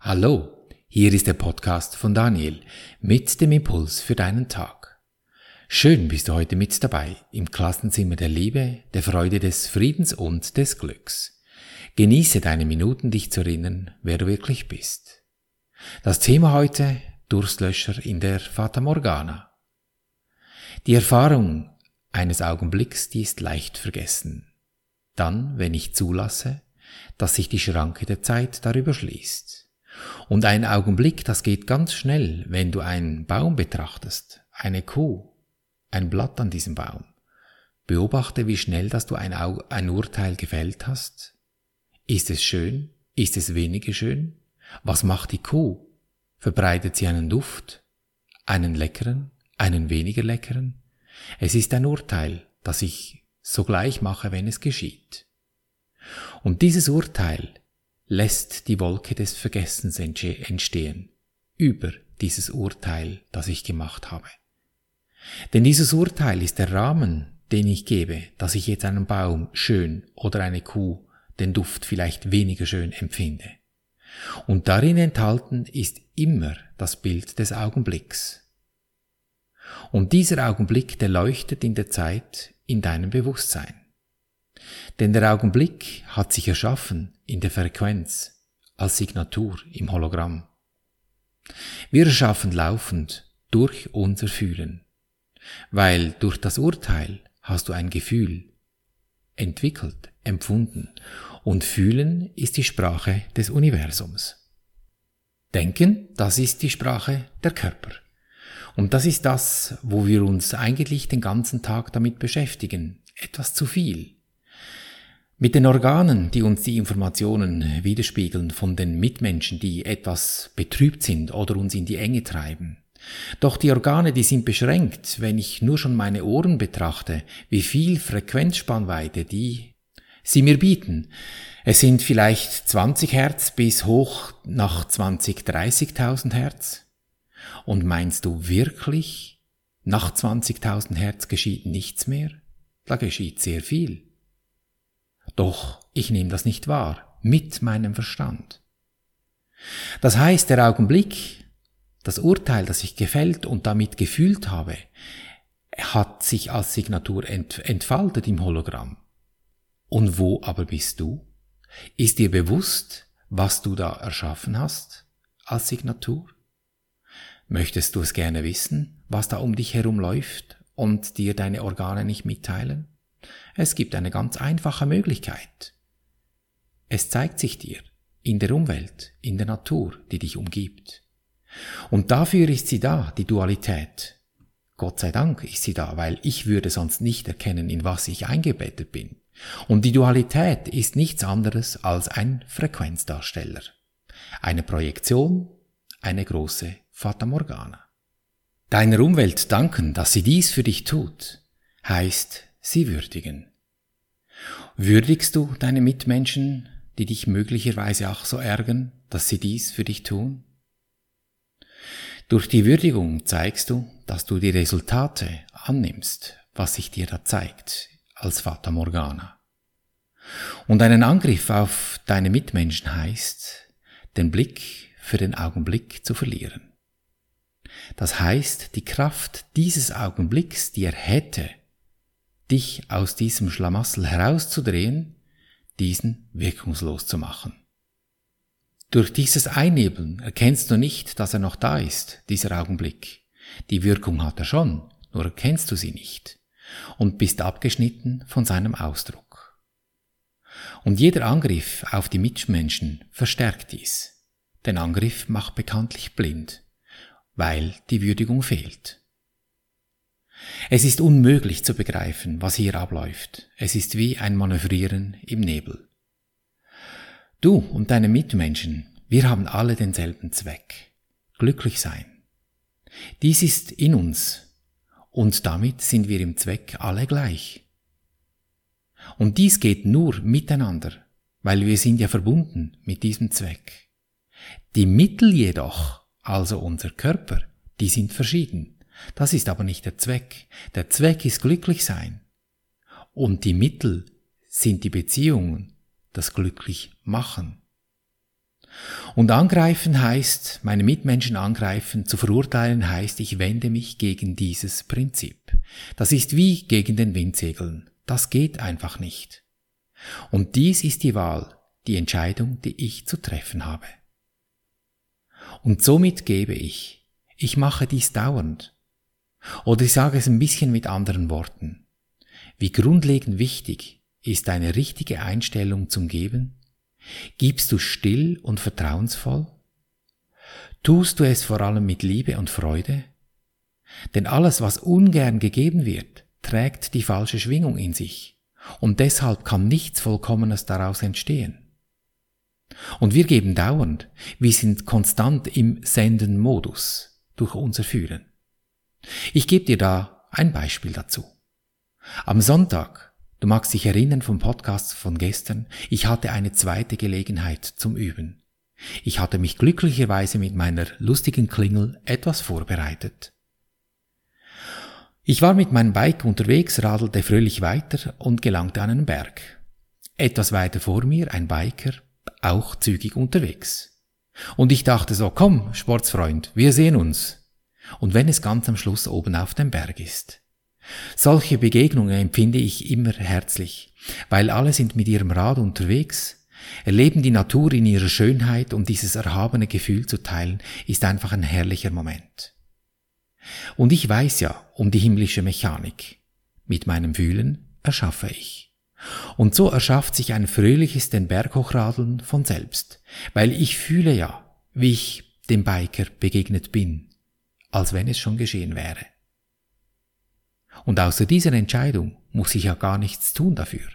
Hallo, hier ist der Podcast von Daniel mit dem Impuls für deinen Tag. Schön bist du heute mit dabei im Klassenzimmer der Liebe, der Freude, des Friedens und des Glücks. Genieße deine Minuten, dich zu erinnern, wer du wirklich bist. Das Thema heute Durstlöscher in der Fata Morgana. Die Erfahrung eines Augenblicks, die ist leicht vergessen. Dann, wenn ich zulasse, dass sich die Schranke der Zeit darüber schließt. Und ein Augenblick, das geht ganz schnell, wenn du einen Baum betrachtest, eine Kuh, ein Blatt an diesem Baum. Beobachte, wie schnell, dass du ein, ein Urteil gefällt hast. Ist es schön? Ist es weniger schön? Was macht die Kuh? Verbreitet sie einen Duft? Einen leckeren? Einen weniger leckeren? Es ist ein Urteil, das ich sogleich mache, wenn es geschieht. Und dieses Urteil lässt die Wolke des Vergessens entstehen über dieses Urteil, das ich gemacht habe. Denn dieses Urteil ist der Rahmen, den ich gebe, dass ich jetzt einen Baum schön oder eine Kuh den Duft vielleicht weniger schön empfinde. Und darin enthalten ist immer das Bild des Augenblicks. Und dieser Augenblick, der leuchtet in der Zeit in deinem Bewusstsein. Denn der Augenblick hat sich erschaffen in der Frequenz, als Signatur im Hologramm. Wir erschaffen laufend durch unser Fühlen, weil durch das Urteil hast du ein Gefühl entwickelt, empfunden und Fühlen ist die Sprache des Universums. Denken, das ist die Sprache der Körper. Und das ist das, wo wir uns eigentlich den ganzen Tag damit beschäftigen. Etwas zu viel. Mit den Organen, die uns die Informationen widerspiegeln von den Mitmenschen, die etwas betrübt sind oder uns in die Enge treiben. Doch die Organe, die sind beschränkt, wenn ich nur schon meine Ohren betrachte, wie viel Frequenzspannweite die sie mir bieten. Es sind vielleicht 20 Hertz bis hoch nach 20, 30.000 Hertz. Und meinst du wirklich, nach 20.000 Hertz geschieht nichts mehr? Da geschieht sehr viel. Doch ich nehme das nicht wahr, mit meinem Verstand. Das heißt, der Augenblick, das Urteil, das ich gefällt und damit gefühlt habe, hat sich als Signatur ent entfaltet im Hologramm. Und wo aber bist du? Ist dir bewusst, was du da erschaffen hast als Signatur? Möchtest du es gerne wissen, was da um dich herum läuft und dir deine Organe nicht mitteilen? Es gibt eine ganz einfache Möglichkeit. Es zeigt sich dir in der Umwelt, in der Natur, die dich umgibt. Und dafür ist sie da, die Dualität. Gott sei Dank ist sie da, weil ich würde sonst nicht erkennen, in was ich eingebettet bin. Und die Dualität ist nichts anderes als ein Frequenzdarsteller. Eine Projektion, eine große Fata Morgana. Deiner Umwelt danken, dass sie dies für dich tut, heißt sie würdigen. Würdigst du deine Mitmenschen, die dich möglicherweise auch so ärgern, dass sie dies für dich tun? Durch die Würdigung zeigst du, dass du die Resultate annimmst, was sich dir da zeigt, als Fata Morgana. Und einen Angriff auf deine Mitmenschen heißt, den Blick für den Augenblick zu verlieren. Das heißt, die Kraft dieses Augenblicks, die er hätte, dich aus diesem Schlamassel herauszudrehen, diesen wirkungslos zu machen. Durch dieses Einnebeln erkennst du nicht, dass er noch da ist, dieser Augenblick. Die Wirkung hat er schon, nur erkennst du sie nicht und bist abgeschnitten von seinem Ausdruck. Und jeder Angriff auf die Mitmenschen verstärkt dies. Denn Angriff macht bekanntlich blind, weil die Würdigung fehlt. Es ist unmöglich zu begreifen, was hier abläuft. Es ist wie ein Manövrieren im Nebel. Du und deine Mitmenschen, wir haben alle denselben Zweck. Glücklich sein. Dies ist in uns und damit sind wir im Zweck alle gleich. Und dies geht nur miteinander, weil wir sind ja verbunden mit diesem Zweck. Die Mittel jedoch, also unser Körper, die sind verschieden. Das ist aber nicht der Zweck. Der Zweck ist glücklich sein. Und die Mittel sind die Beziehungen, das glücklich machen. Und angreifen heißt, meine Mitmenschen angreifen, zu verurteilen heißt, ich wende mich gegen dieses Prinzip. Das ist wie gegen den Windsegeln. Das geht einfach nicht. Und dies ist die Wahl, die Entscheidung, die ich zu treffen habe. Und somit gebe ich, ich mache dies dauernd. Oder ich sage es ein bisschen mit anderen Worten. Wie grundlegend wichtig ist eine richtige Einstellung zum Geben? Gibst du still und vertrauensvoll? Tust du es vor allem mit Liebe und Freude? Denn alles, was ungern gegeben wird, trägt die falsche Schwingung in sich, und deshalb kann nichts Vollkommenes daraus entstehen. Und wir geben dauernd, wir sind konstant im Senden-Modus durch unser Fühlen. Ich gebe dir da ein Beispiel dazu. Am Sonntag, du magst dich erinnern vom Podcast von gestern, ich hatte eine zweite Gelegenheit zum Üben. Ich hatte mich glücklicherweise mit meiner lustigen Klingel etwas vorbereitet. Ich war mit meinem Bike unterwegs, radelte fröhlich weiter und gelangte an einen Berg. Etwas weiter vor mir ein Biker, auch zügig unterwegs. Und ich dachte so, komm, Sportsfreund, wir sehen uns. Und wenn es ganz am Schluss oben auf dem Berg ist. Solche Begegnungen empfinde ich immer herzlich, weil alle sind mit ihrem Rad unterwegs, erleben die Natur in ihrer Schönheit und dieses erhabene Gefühl zu teilen, ist einfach ein herrlicher Moment. Und ich weiß ja um die himmlische Mechanik. Mit meinem Fühlen erschaffe ich. Und so erschafft sich ein fröhliches den Berg hochradeln von selbst, weil ich fühle ja, wie ich dem Biker begegnet bin, als wenn es schon geschehen wäre. Und außer dieser Entscheidung muss ich ja gar nichts tun dafür.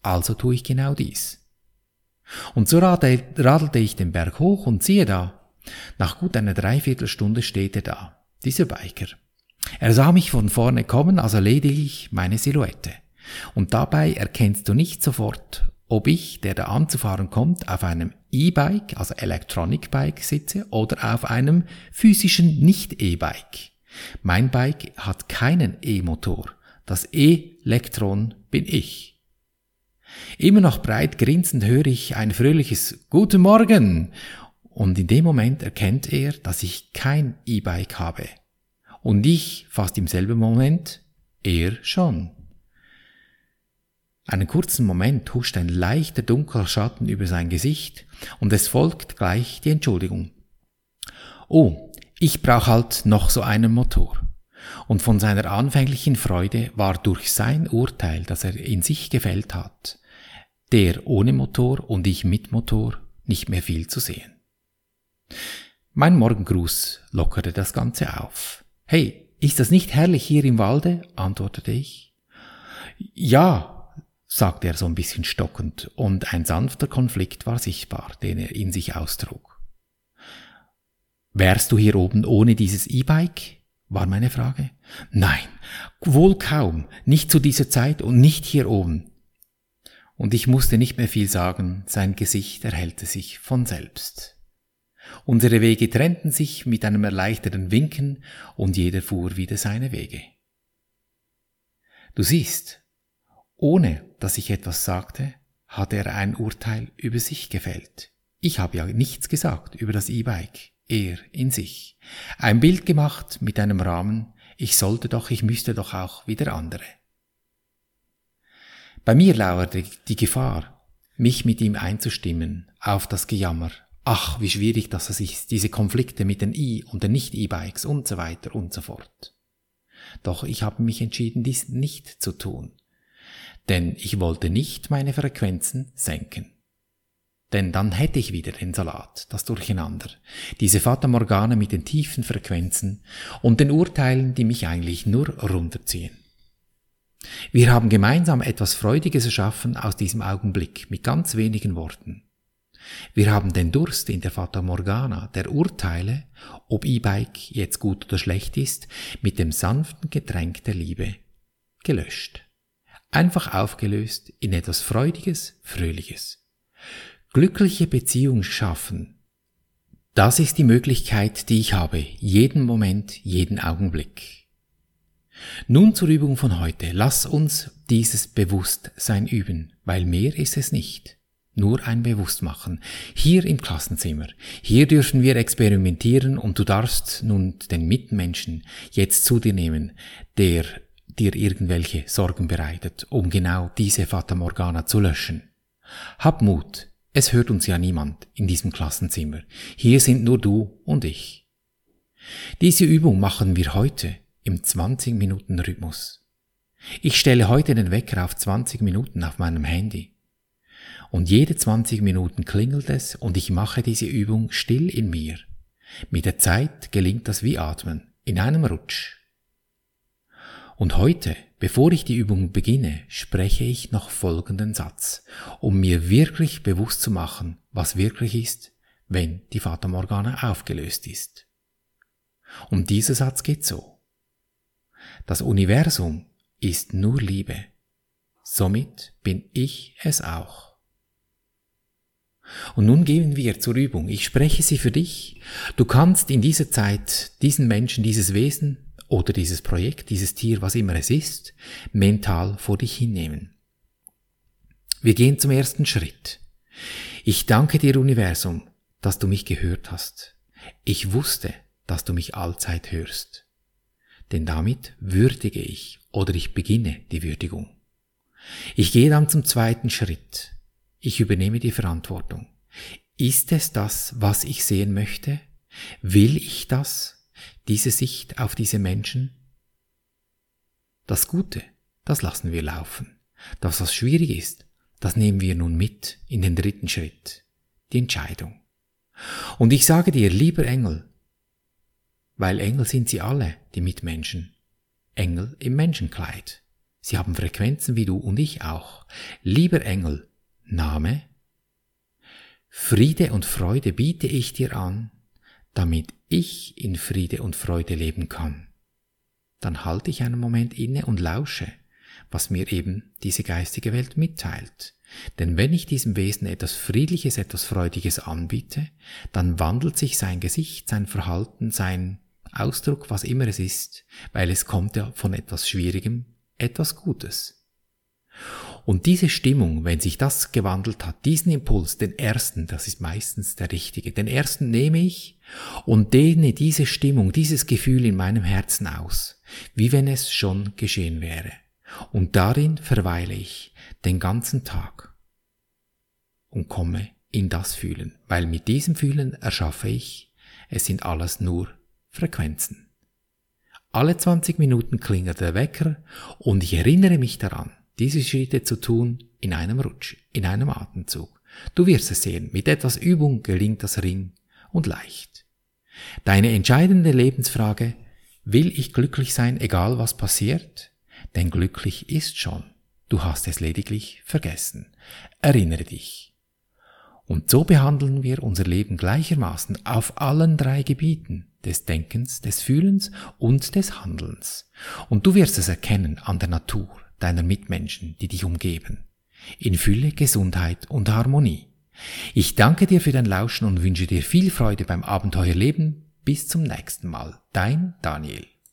Also tue ich genau dies. Und so radelte ich den Berg hoch und siehe da, nach gut einer Dreiviertelstunde steht er da, dieser Biker. Er sah mich von vorne kommen, also lediglich meine Silhouette. Und dabei erkennst du nicht sofort, ob ich, der da anzufahren kommt, auf einem E-Bike, also Electronic Bike sitze oder auf einem physischen Nicht-E-Bike. Mein Bike hat keinen E-Motor. Das E-Elektron bin ich. Immer noch breit grinsend höre ich ein fröhliches Guten Morgen und in dem Moment erkennt er, dass ich kein E-Bike habe. Und ich fast im selben Moment, er schon. Einen kurzen Moment huscht ein leichter dunkler Schatten über sein Gesicht und es folgt gleich die Entschuldigung. Oh, ich brauch halt noch so einen Motor. Und von seiner anfänglichen Freude war durch sein Urteil, das er in sich gefällt hat, der ohne Motor und ich mit Motor nicht mehr viel zu sehen. Mein Morgengruß lockerte das Ganze auf. Hey, ist das nicht herrlich hier im Walde? antwortete ich. Ja, sagte er so ein bisschen stockend, und ein sanfter Konflikt war sichtbar, den er in sich austrug. Wärst du hier oben ohne dieses E-Bike? war meine Frage. Nein, wohl kaum, nicht zu dieser Zeit und nicht hier oben. Und ich musste nicht mehr viel sagen, sein Gesicht erhellte sich von selbst. Unsere Wege trennten sich mit einem erleichterten Winken und jeder fuhr wieder seine Wege. Du siehst, ohne dass ich etwas sagte, hatte er ein Urteil über sich gefällt. Ich habe ja nichts gesagt über das E-Bike, er in sich. Ein Bild gemacht mit einem Rahmen, ich sollte doch, ich müsste doch auch wieder andere. Bei mir lauerte die Gefahr, mich mit ihm einzustimmen auf das Gejammer. Ach, wie schwierig er sich diese Konflikte mit den E- und den Nicht-E-Bikes und so weiter und so fort. Doch ich habe mich entschieden, dies nicht zu tun denn ich wollte nicht meine Frequenzen senken. Denn dann hätte ich wieder den Salat, das Durcheinander, diese Fata Morgane mit den tiefen Frequenzen und den Urteilen, die mich eigentlich nur runterziehen. Wir haben gemeinsam etwas Freudiges erschaffen aus diesem Augenblick mit ganz wenigen Worten. Wir haben den Durst in der Fata Morgana der Urteile, ob E-Bike jetzt gut oder schlecht ist, mit dem sanften Getränk der Liebe gelöscht einfach aufgelöst in etwas Freudiges, Fröhliches. Glückliche Beziehungen schaffen. Das ist die Möglichkeit, die ich habe, jeden Moment, jeden Augenblick. Nun zur Übung von heute. Lass uns dieses Bewusstsein üben, weil mehr ist es nicht. nur ein Bewusstmachen. Hier im Klassenzimmer. Hier dürfen wir experimentieren und du darfst nun den Mitmenschen jetzt zu dir nehmen, der dir irgendwelche Sorgen bereitet, um genau diese Fata Morgana zu löschen. Hab Mut. Es hört uns ja niemand in diesem Klassenzimmer. Hier sind nur du und ich. Diese Übung machen wir heute im 20 Minuten Rhythmus. Ich stelle heute den Wecker auf 20 Minuten auf meinem Handy. Und jede 20 Minuten klingelt es und ich mache diese Übung still in mir. Mit der Zeit gelingt das wie Atmen, in einem Rutsch. Und heute, bevor ich die Übung beginne, spreche ich noch folgenden Satz, um mir wirklich bewusst zu machen, was wirklich ist, wenn die Fata Morgana aufgelöst ist. Und dieser Satz geht so. Das Universum ist nur Liebe. Somit bin ich es auch. Und nun gehen wir zur Übung. Ich spreche sie für dich. Du kannst in dieser Zeit diesen Menschen, dieses Wesen oder dieses Projekt, dieses Tier, was immer es ist, mental vor dich hinnehmen. Wir gehen zum ersten Schritt. Ich danke dir, Universum, dass du mich gehört hast. Ich wusste, dass du mich allzeit hörst. Denn damit würdige ich oder ich beginne die Würdigung. Ich gehe dann zum zweiten Schritt. Ich übernehme die Verantwortung. Ist es das, was ich sehen möchte? Will ich das? Diese Sicht auf diese Menschen? Das Gute, das lassen wir laufen. Das, was schwierig ist, das nehmen wir nun mit in den dritten Schritt, die Entscheidung. Und ich sage dir, lieber Engel, weil Engel sind sie alle, die Mitmenschen, Engel im Menschenkleid. Sie haben Frequenzen wie du und ich auch. Lieber Engel, Name Friede und Freude biete ich dir an, damit ich in Friede und Freude leben kann. Dann halte ich einen Moment inne und lausche, was mir eben diese geistige Welt mitteilt. Denn wenn ich diesem Wesen etwas Friedliches, etwas Freudiges anbiete, dann wandelt sich sein Gesicht, sein Verhalten, sein Ausdruck, was immer es ist, weil es kommt ja von etwas Schwierigem, etwas Gutes. Und diese Stimmung, wenn sich das gewandelt hat, diesen Impuls, den ersten, das ist meistens der richtige, den ersten nehme ich und dehne diese Stimmung, dieses Gefühl in meinem Herzen aus, wie wenn es schon geschehen wäre. Und darin verweile ich den ganzen Tag und komme in das Fühlen, weil mit diesem Fühlen erschaffe ich, es sind alles nur Frequenzen. Alle 20 Minuten klingelt der Wecker und ich erinnere mich daran, diese Schritte zu tun in einem Rutsch, in einem Atemzug. Du wirst es sehen, mit etwas Übung gelingt das Ring und leicht. Deine entscheidende Lebensfrage, will ich glücklich sein, egal was passiert? Denn glücklich ist schon. Du hast es lediglich vergessen. Erinnere dich. Und so behandeln wir unser Leben gleichermaßen auf allen drei Gebieten des Denkens, des Fühlens und des Handelns. Und du wirst es erkennen an der Natur, deiner Mitmenschen, die dich umgeben. In Fülle, Gesundheit und Harmonie. Ich danke dir für dein Lauschen und wünsche dir viel Freude beim Abenteuerleben. Bis zum nächsten Mal. Dein Daniel.